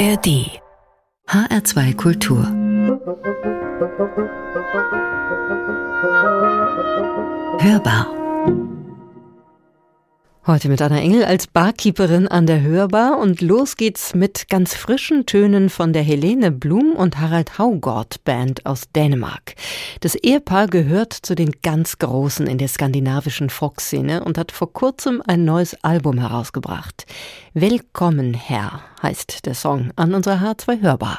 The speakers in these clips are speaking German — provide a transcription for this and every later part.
ARD HR2 Kultur. Hörbar Heute mit Anna Engel als Barkeeperin an der Hörbar und los geht's mit ganz frischen Tönen von der Helene Blum und Harald Haugort Band aus Dänemark. Das Ehepaar gehört zu den ganz Großen in der skandinavischen Folkszene und hat vor kurzem ein neues Album herausgebracht. Willkommen Herr heißt der Song an unserer H2 Hörbar.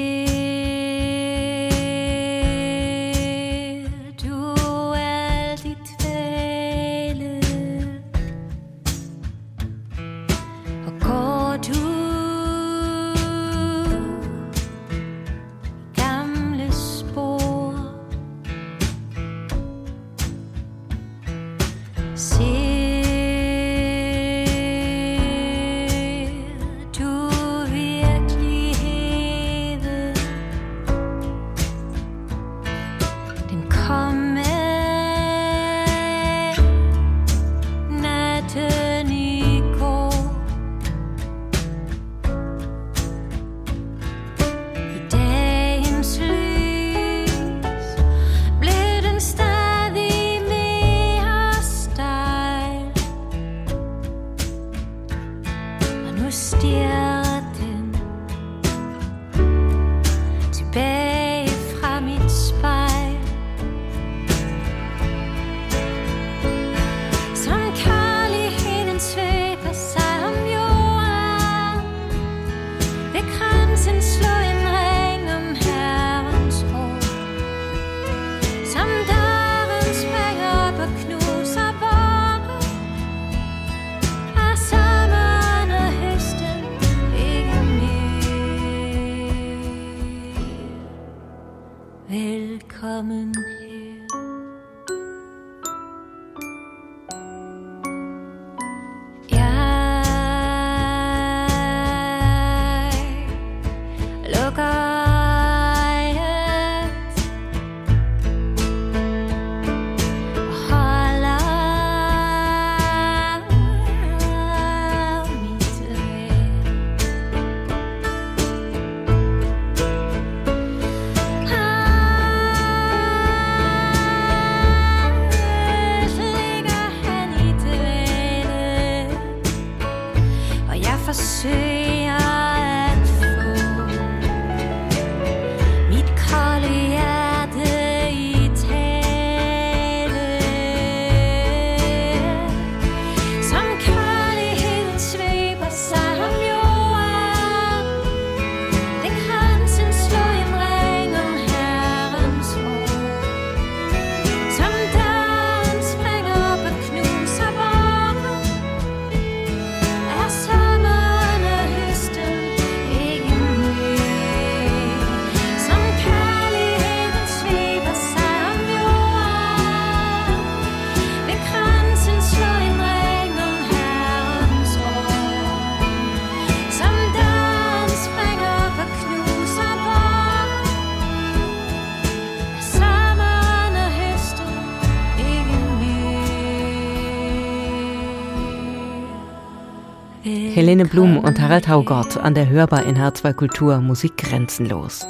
Helene Blum und Harald Haugott an der Hörbar in H2 Kultur Musik grenzenlos.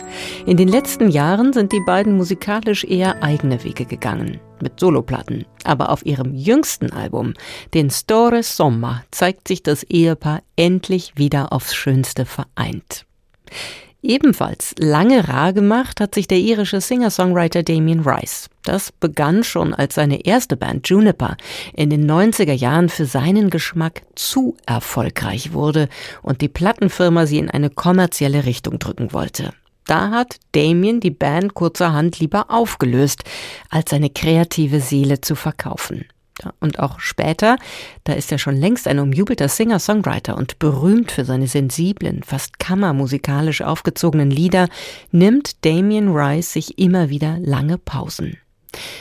In den letzten Jahren sind die beiden musikalisch eher eigene Wege gegangen, mit Soloplatten. Aber auf ihrem jüngsten Album, den Store Sommer, zeigt sich das Ehepaar endlich wieder aufs Schönste vereint. Ebenfalls lange rar gemacht hat sich der irische Singer-Songwriter Damien Rice. Das begann schon als seine erste Band Juniper in den 90er Jahren für seinen Geschmack zu erfolgreich wurde und die Plattenfirma sie in eine kommerzielle Richtung drücken wollte. Da hat Damien die Band kurzerhand lieber aufgelöst, als seine kreative Seele zu verkaufen. Und auch später, da ist er schon längst ein umjubelter Singer-Songwriter und berühmt für seine sensiblen, fast kammermusikalisch aufgezogenen Lieder, nimmt Damien Rice sich immer wieder lange Pausen.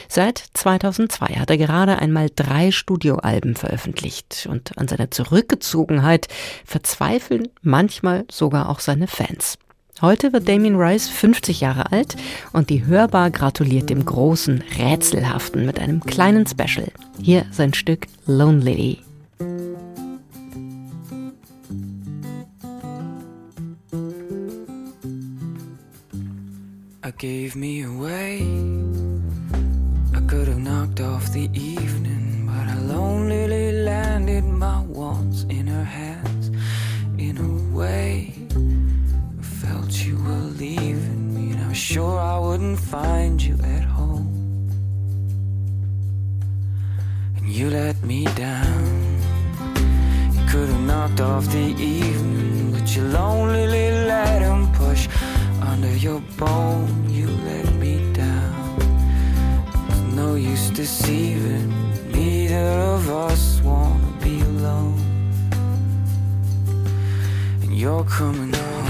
Seit 2002 hat er gerade einmal drei Studioalben veröffentlicht und an seiner Zurückgezogenheit verzweifeln manchmal sogar auch seine Fans. Heute wird Damien Rice 50 Jahre alt und die Hörbar gratuliert dem großen, rätselhaften mit einem kleinen Special. Hier sein Stück Lonely. I gave me away. I could have knocked off the evening, but I lonely landed my wants in her hands in a way. Leaving me, and I was sure I wouldn't find you at home. And you let me down. You could have knocked off the evening, but you lonely let him push under your bone. You let me down. There's no use deceiving. Neither of us wanna be alone. And you're coming home.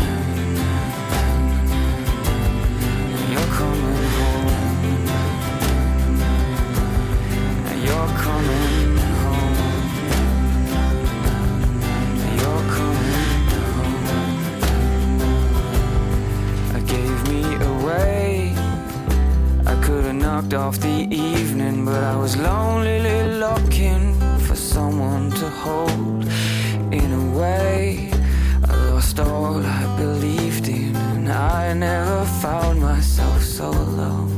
Off the evening, but I was lonely looking for someone to hold. In a way, I lost all I believed in, I never found myself so alone.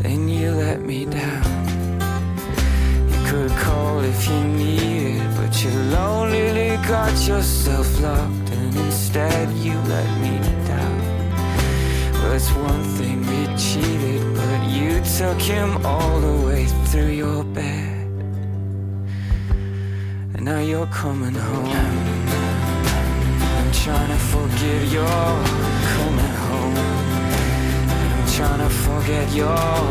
Then you let me down. You could call if you needed, but you lonely got yourself locked, and instead you let me down. Well, it's one thing we cheated, but you took him all the way through your bed. And now you're coming home. I'm trying to forgive you're coming home. I'm trying to forget you're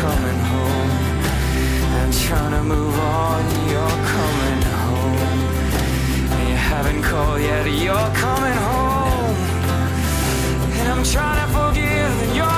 coming home. I'm trying to move on, you're coming home. And you haven't called yet, you're coming home. And I'm trying to forgive, you're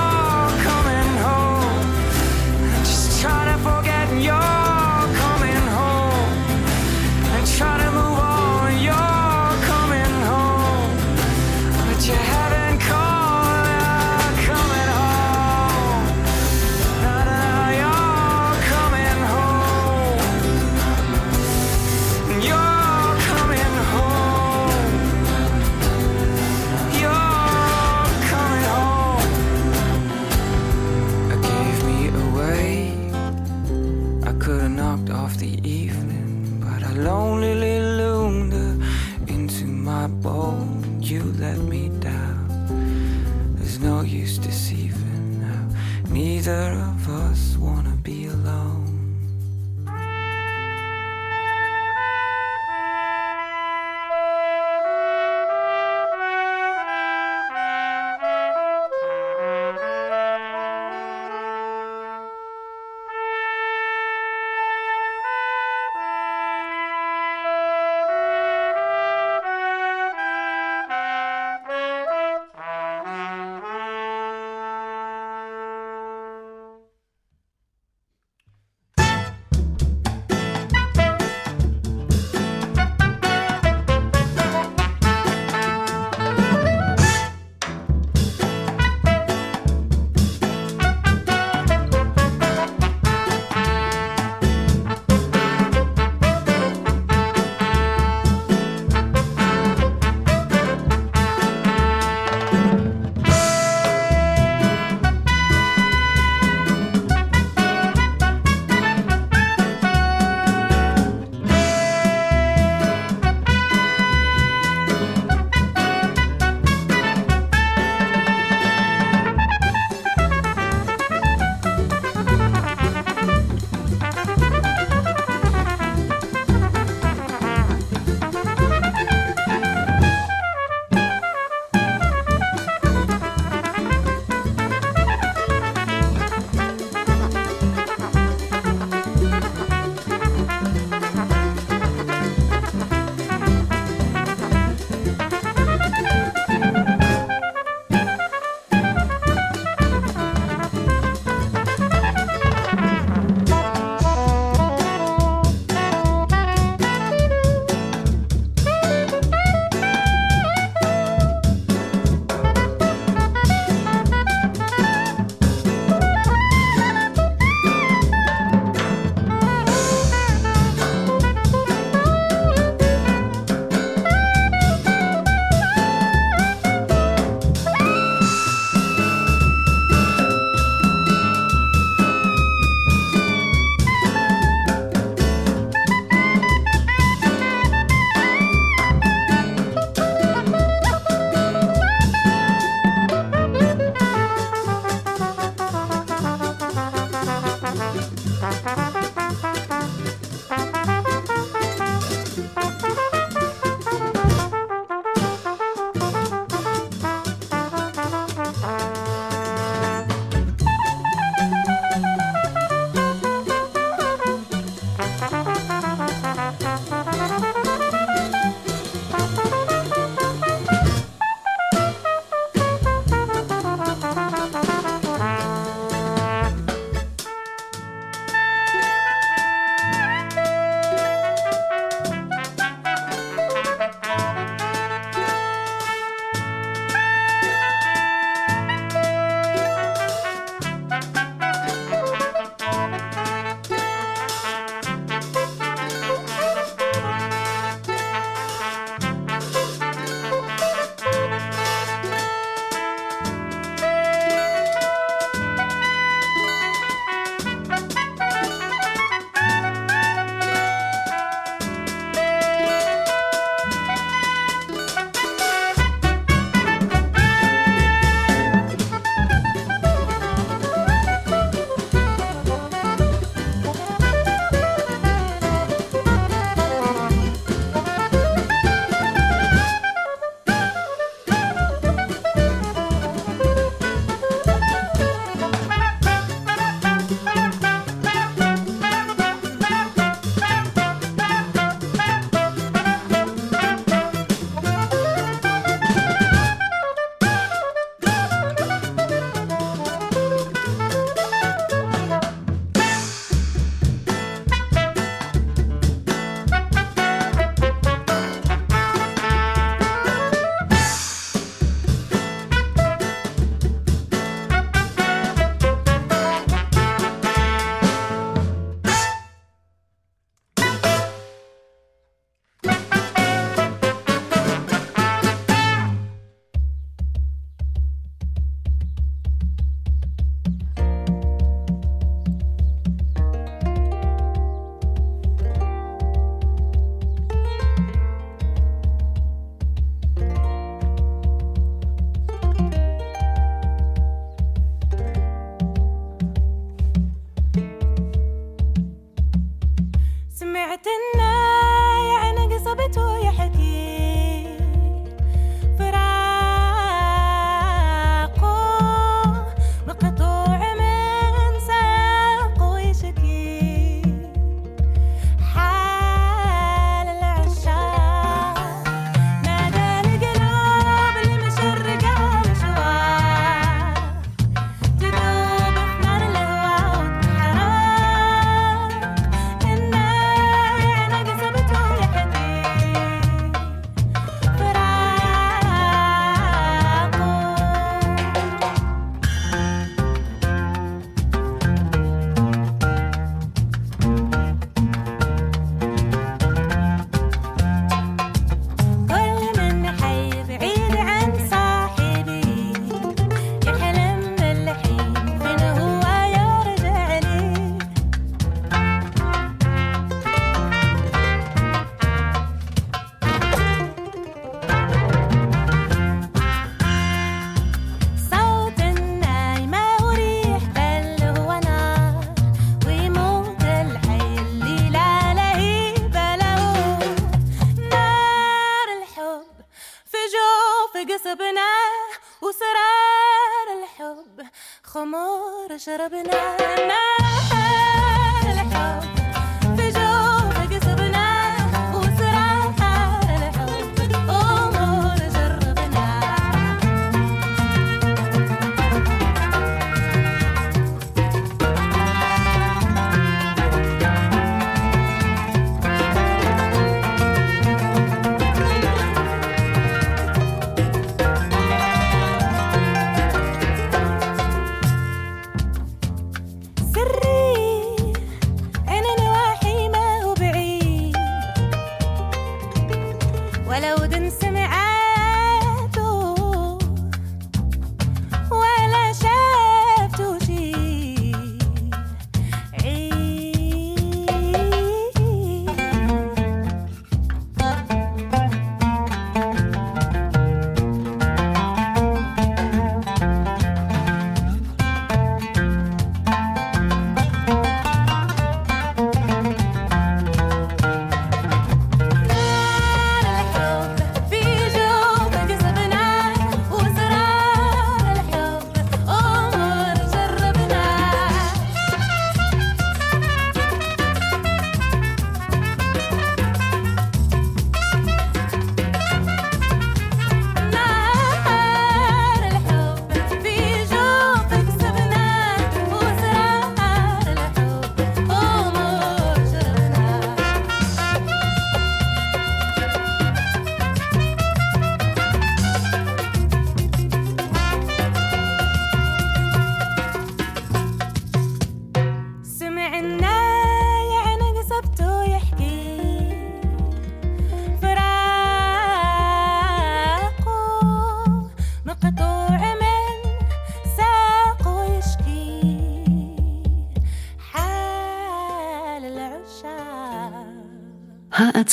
ولو دنسمع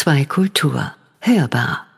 HR2 Kultur. Hörbar.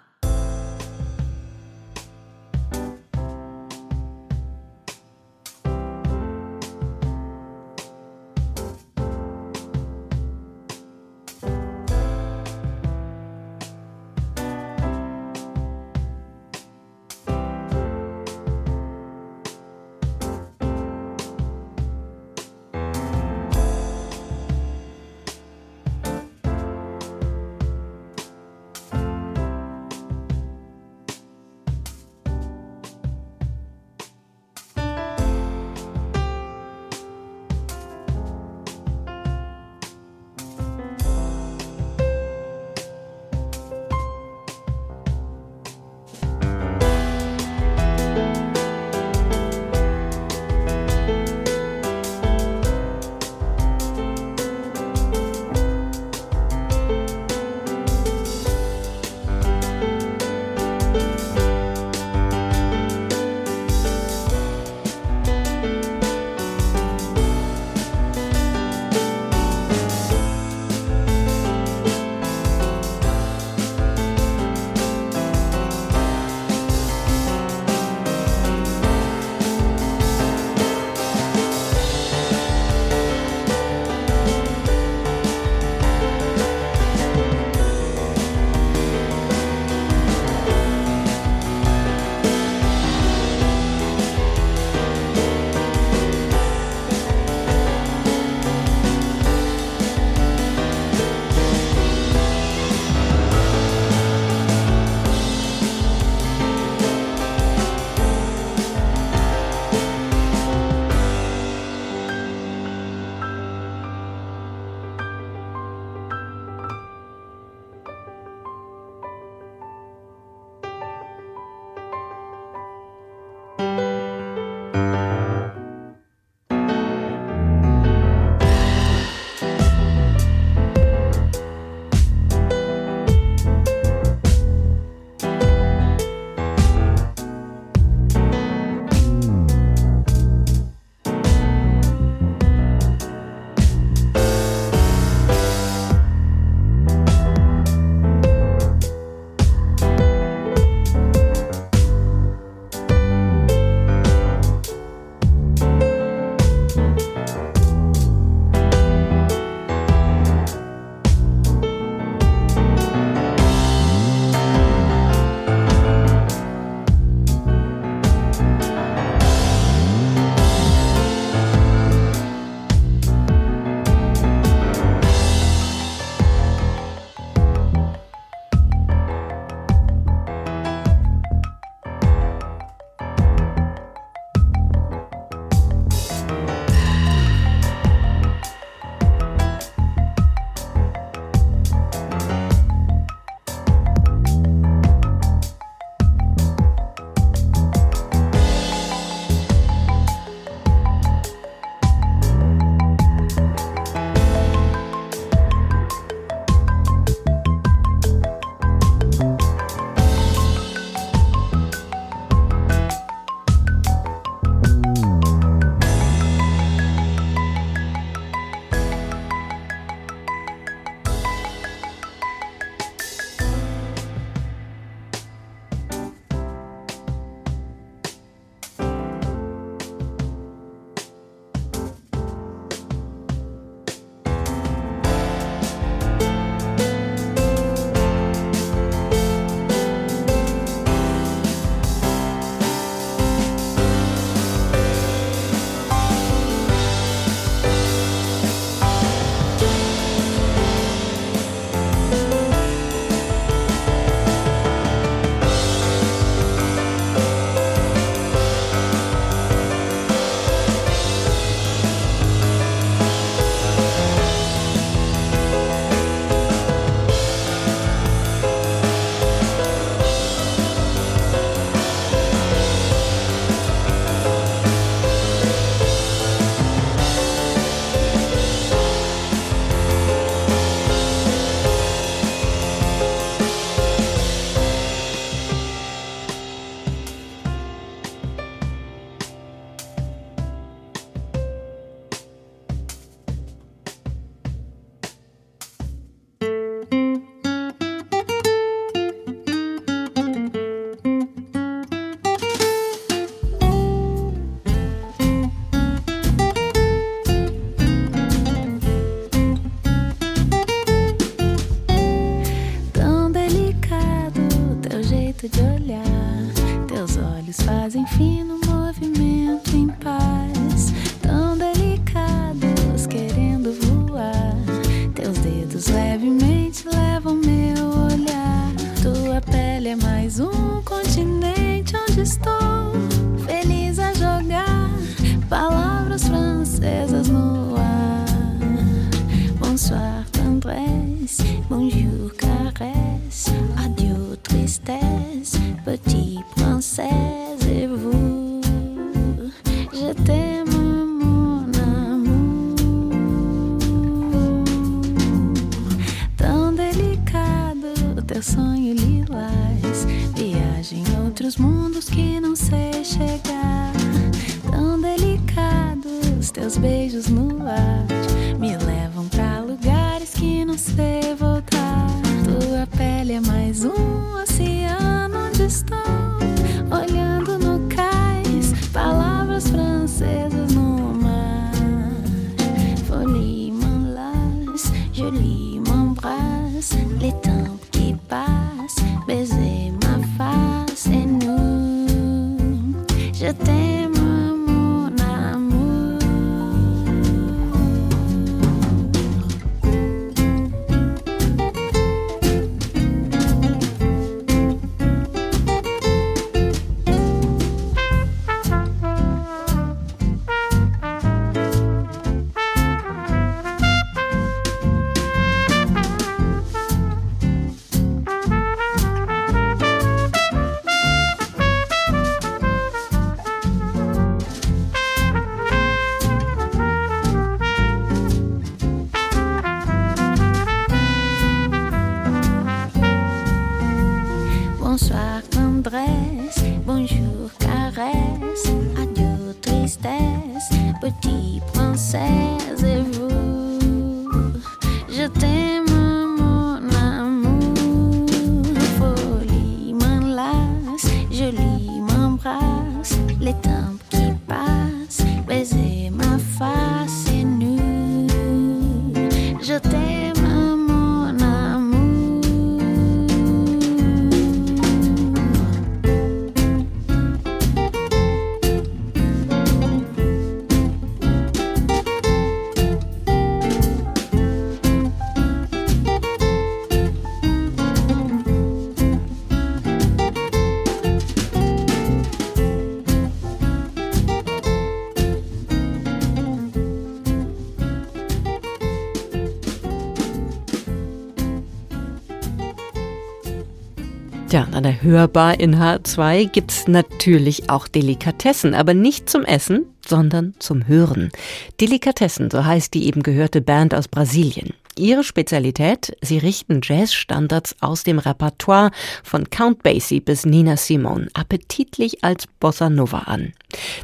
Hörbar in H2 gibt's natürlich auch Delikatessen, aber nicht zum Essen, sondern zum Hören. Delikatessen, so heißt die eben gehörte Band aus Brasilien. Ihre Spezialität, sie richten Jazzstandards aus dem Repertoire von Count Basie bis Nina Simone appetitlich als Bossa Nova an.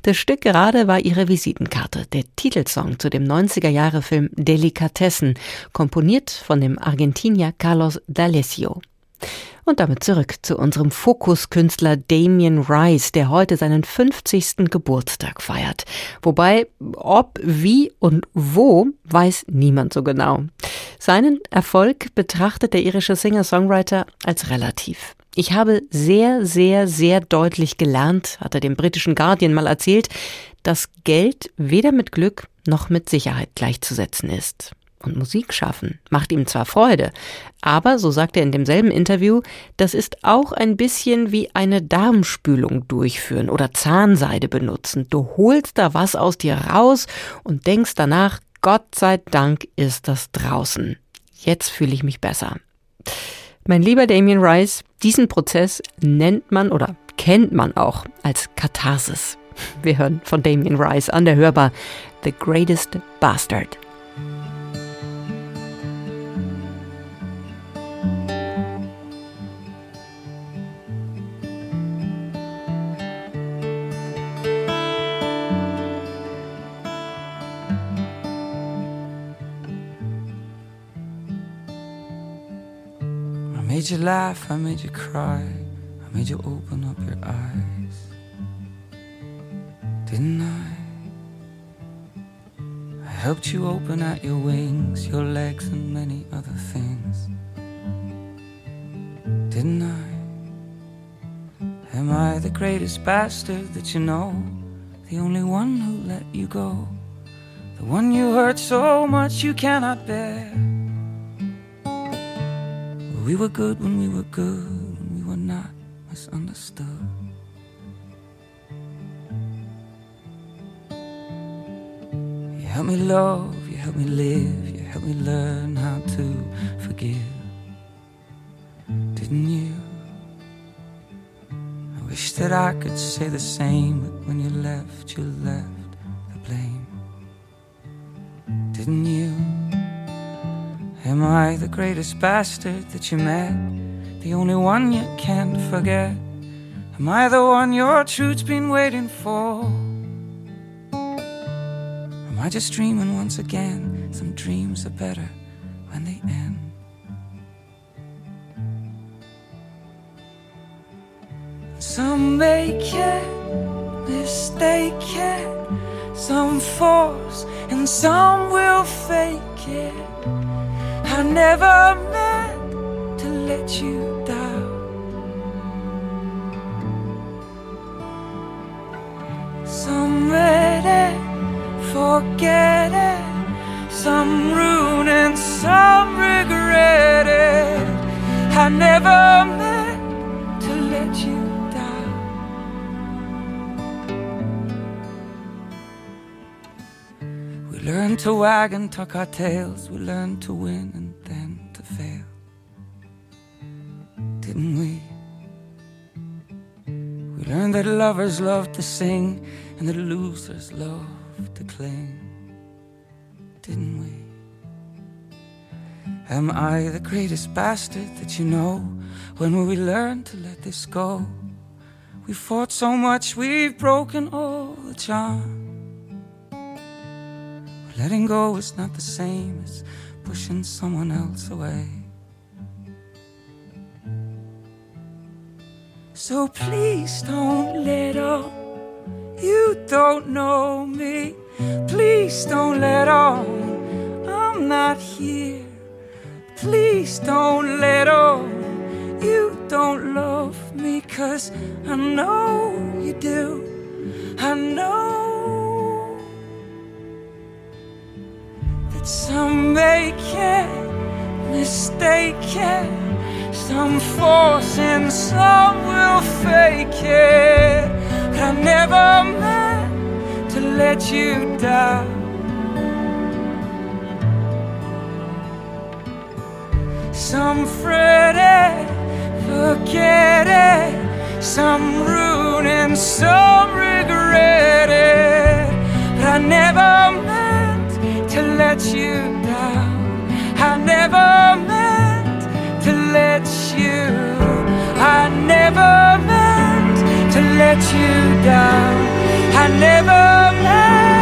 Das Stück gerade war ihre Visitenkarte, der Titelsong zu dem 90er Jahre Film Delikatessen, komponiert von dem Argentinier Carlos D'Alessio. Und damit zurück zu unserem Fokuskünstler Damien Rice, der heute seinen 50. Geburtstag feiert. Wobei, ob, wie und wo, weiß niemand so genau. Seinen Erfolg betrachtet der irische Singer-Songwriter als relativ. Ich habe sehr, sehr, sehr deutlich gelernt, hat er dem britischen Guardian mal erzählt, dass Geld weder mit Glück noch mit Sicherheit gleichzusetzen ist und Musik schaffen macht ihm zwar Freude, aber, so sagt er in demselben Interview, das ist auch ein bisschen wie eine Darmspülung durchführen oder Zahnseide benutzen. Du holst da was aus dir raus und denkst danach, Gott sei Dank ist das draußen. Jetzt fühle ich mich besser. Mein lieber Damien Rice, diesen Prozess nennt man oder kennt man auch als Katharsis. Wir hören von Damien Rice an der Hörbar The Greatest Bastard. Made you laugh, I made you cry, I made you open up your eyes. Didn't I? I helped you open out your wings, your legs, and many other things. Didn't I? Am I the greatest bastard that you know? The only one who let you go? The one you hurt so much you cannot bear? We were good when we were good, when we were not misunderstood. You helped me love, you helped me live, you helped me learn how to forgive. Didn't you? I wish that I could say the same, but when you left, you left Am I the greatest bastard that you met? The only one you can't forget? Am I the one your truth's been waiting for? Am I just dreaming once again? Some dreams are better when they end. Some make it, mistake it, some force and some will fake it. I never meant to let you down. Some read it, forget it, some ruin and some regret it. I never meant to let you down. We learn to wag and tuck our tails, we learn to win that lovers love to sing and that losers love to cling. Didn't we? Am I the greatest bastard that you know? When will we learn to let this go? We fought so much, we've broken all the charm. Letting go is not the same as pushing someone else away. So please don't let on you don't know me. Please don't let on I'm not here. Please don't let on you don't love me, cause I know you do. I know that some make it, mistake it, some force and some will fake it. But I never meant to let you down. Some fret it, forget it, some ruin and some regret it. But I never meant to let you down. I never meant let you. I never meant to let you down. I never meant.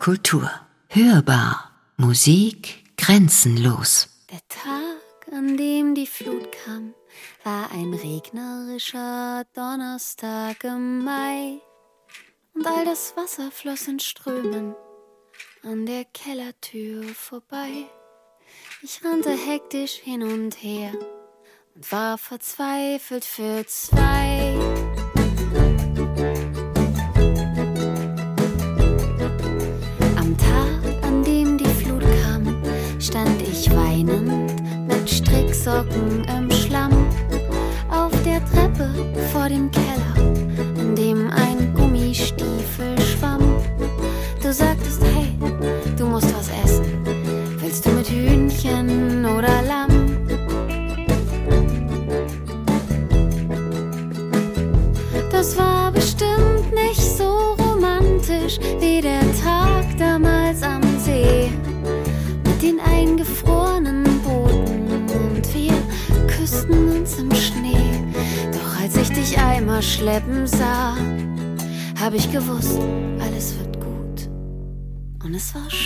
Kultur. Hörbar. Musik grenzenlos. Der Tag, an dem die Flut kam, war ein regnerischer Donnerstag im Mai. Und all das Wasser floss in Strömen an der Kellertür vorbei. Ich rannte hektisch hin und her und war verzweifelt für zwei. Stricksocken im Schlamm auf der Treppe vor dem Keller, es war schön,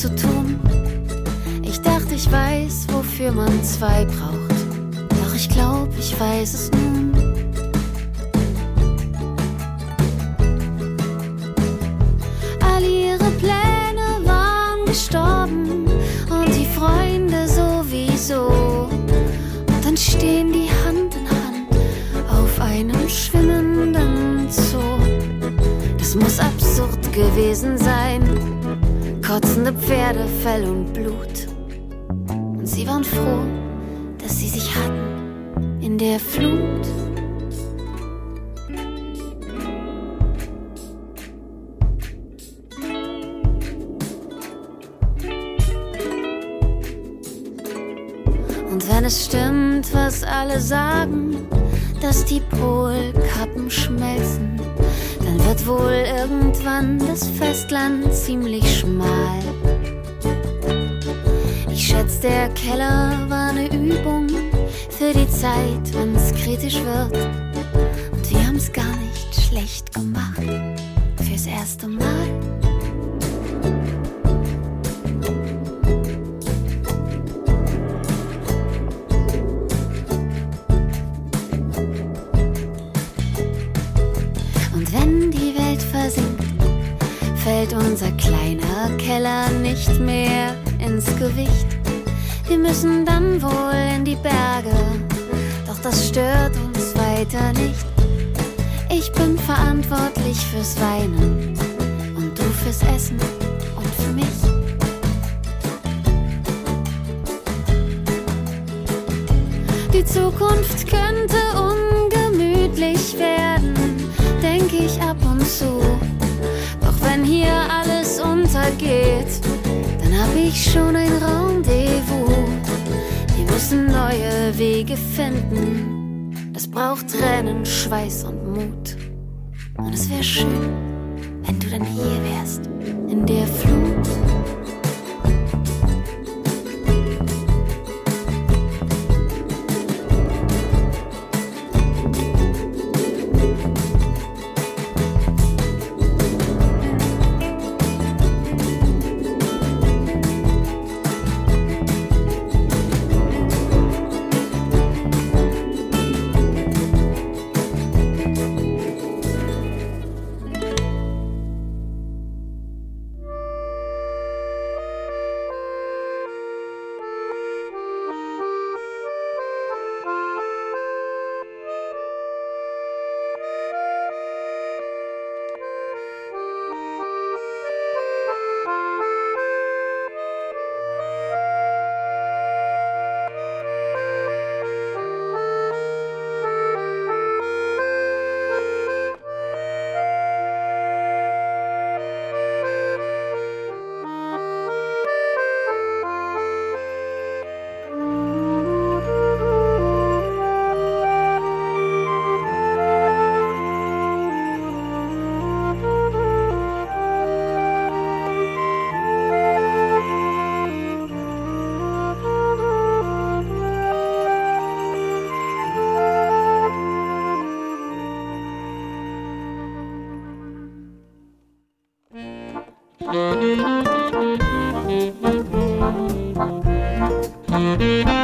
zu tun. Ich dachte, ich weiß, wofür man zwei braucht, doch ich glaub, ich weiß es nun. All ihre Pläne waren gestorben und die Freunde sowieso. Und dann stehen die Hand in Hand auf einem schwimmenden Zoo. Das muss absurd gewesen sein. Kotzende Pferde, Fell und Blut. Und sie waren froh, dass sie sich hatten in der Flut. Und wenn es stimmt, was alle sagen, dass die Polkappen schmelzen, dann wird wohl irgendwann das Festland ziemlich schmal. Ich schätze, der Keller war eine Übung für die Zeit, wenn's kritisch wird. Und wir haben's gar nicht schlecht gemacht fürs erste Mal. Mehr ins Gewicht. Wir müssen dann wohl in die Berge, doch das stört uns weiter nicht. Ich bin verantwortlich fürs Weinen und du fürs Essen und für mich. Die Zukunft könnte dann hab ich schon ein Rendezvous. Wir müssen neue Wege finden. Das braucht Tränen, Schweiß und Mut. Und es wäre schön, wenn du dann hier wärst, in der Flut. Thank you.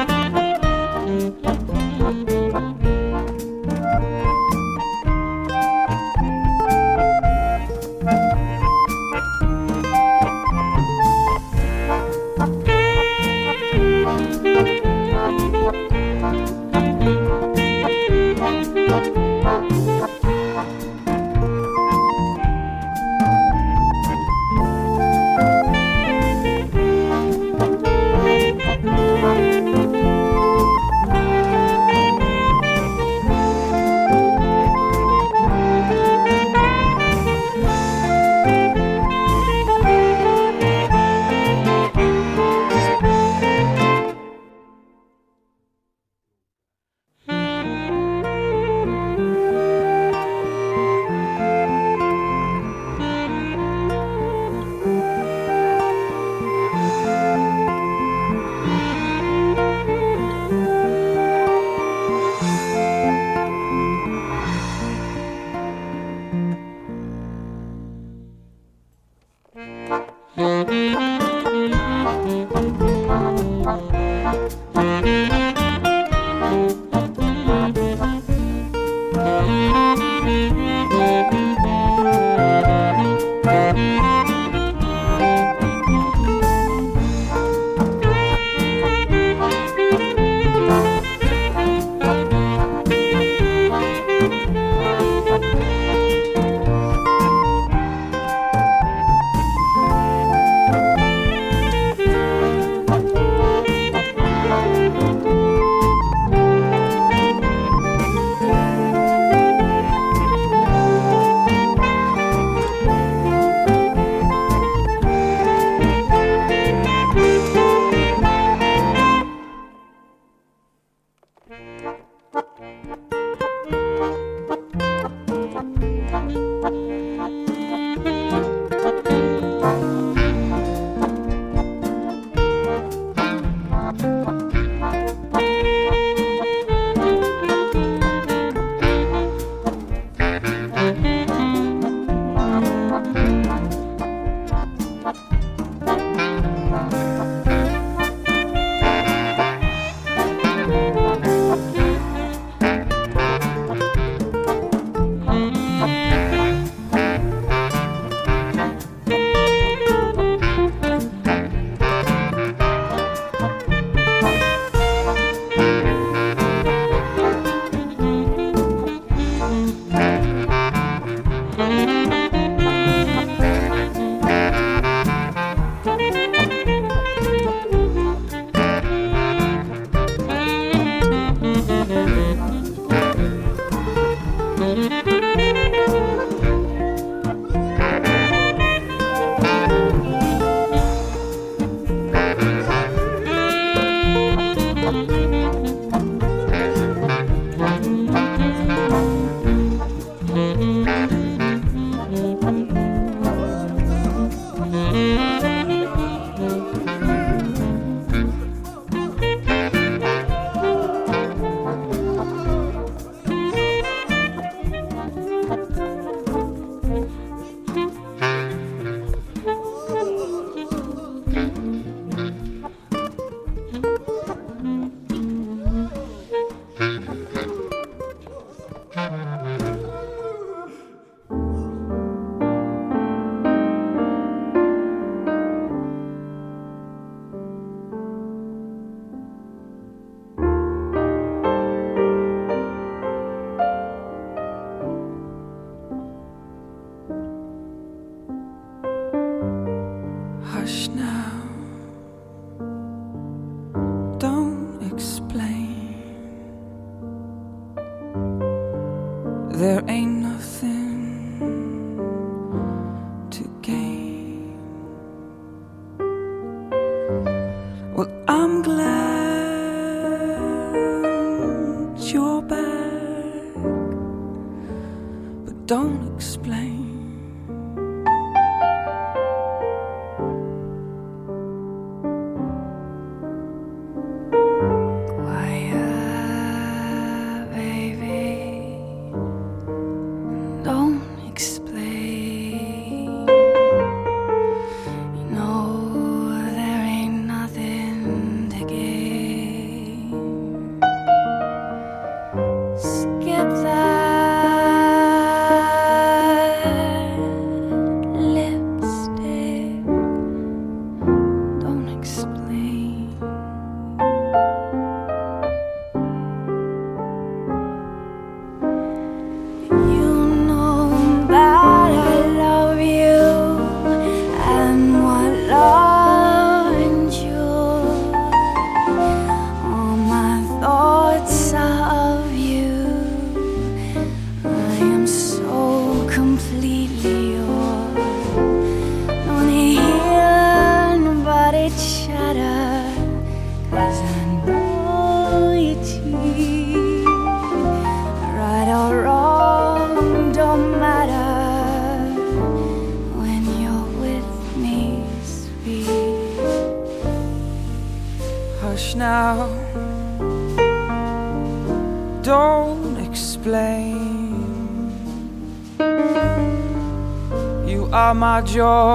your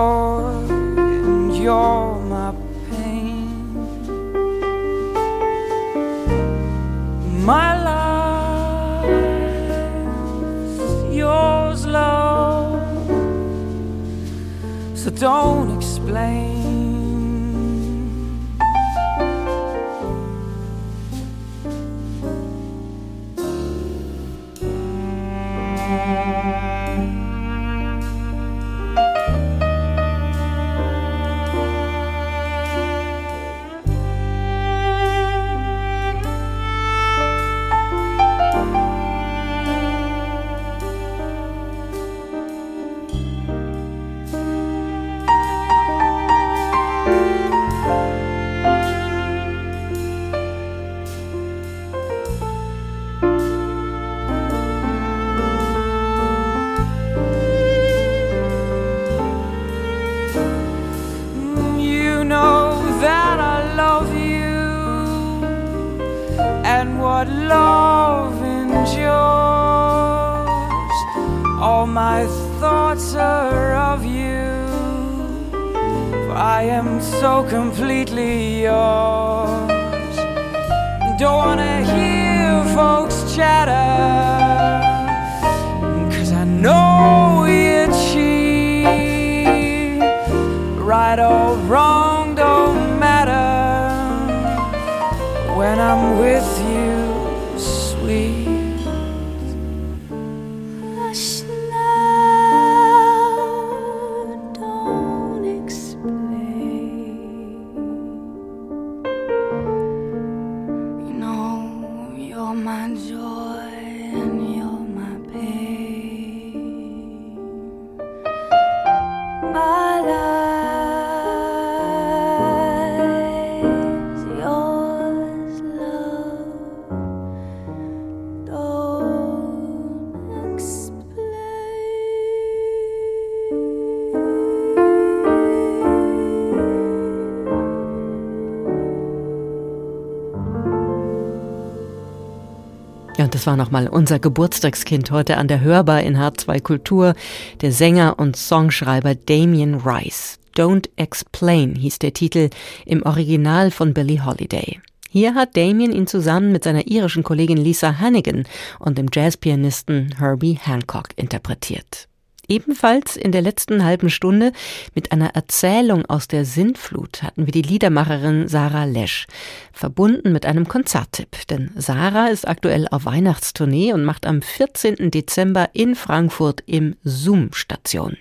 Ja, und das war nochmal unser Geburtstagskind heute an der Hörbar in H2 Kultur, der Sänger und Songschreiber Damien Rice. Don't Explain hieß der Titel im Original von Billie Holiday. Hier hat Damien ihn zusammen mit seiner irischen Kollegin Lisa Hannigan und dem Jazzpianisten Herbie Hancock interpretiert. Ebenfalls in der letzten halben Stunde mit einer Erzählung aus der Sintflut hatten wir die Liedermacherin Sarah Lesch, verbunden mit einem Konzerttipp. Denn Sarah ist aktuell auf Weihnachtstournee und macht am 14. Dezember in Frankfurt im Zoom-Station.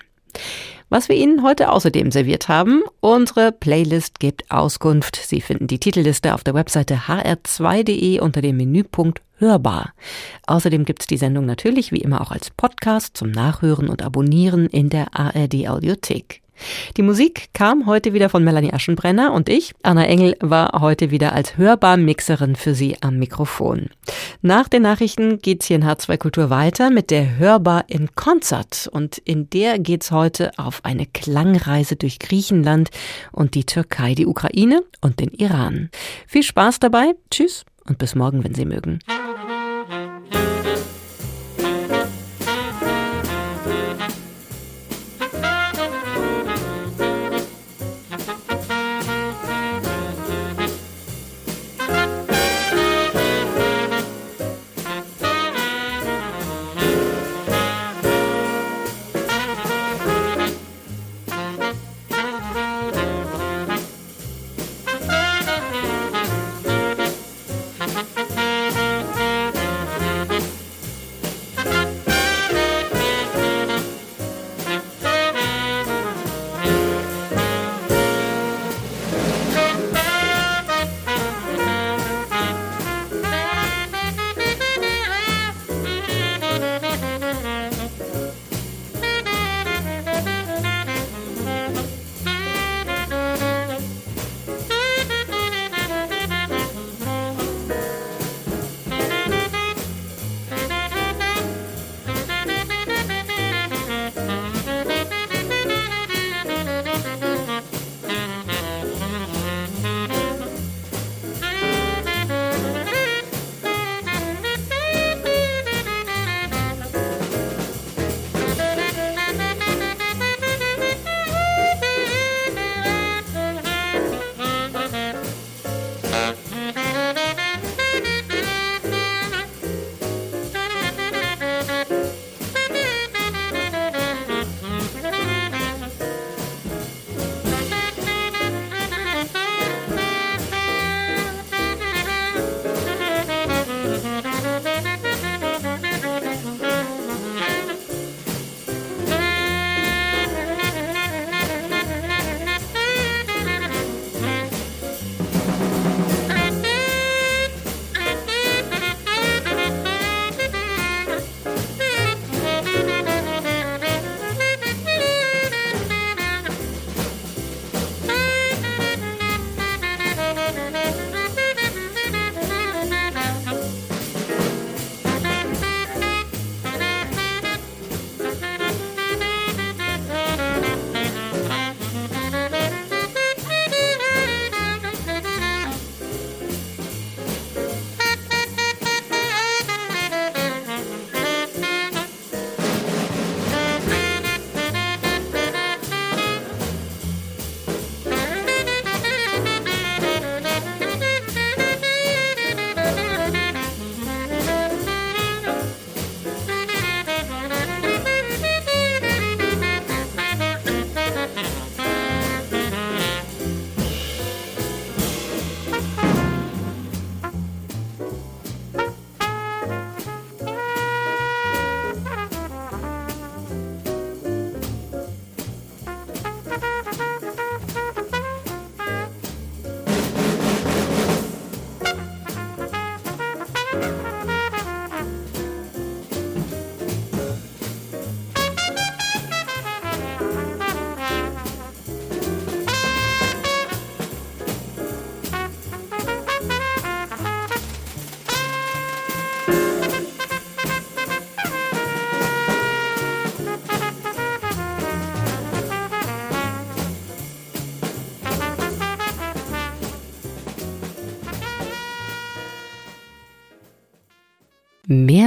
Was wir Ihnen heute außerdem serviert haben, unsere Playlist gibt Auskunft. Sie finden die Titelliste auf der Webseite hr2.de unter dem Menüpunkt hörbar. Außerdem gibt's die Sendung natürlich wie immer auch als Podcast zum Nachhören und Abonnieren in der ARD Audiothek. Die Musik kam heute wieder von Melanie Aschenbrenner und ich, Anna Engel, war heute wieder als Hörbar-Mixerin für Sie am Mikrofon. Nach den Nachrichten geht's hier in H2 Kultur weiter mit der Hörbar in Konzert und in der geht's heute auf eine Klangreise durch Griechenland und die Türkei, die Ukraine und den Iran. Viel Spaß dabei, tschüss und bis morgen, wenn Sie mögen.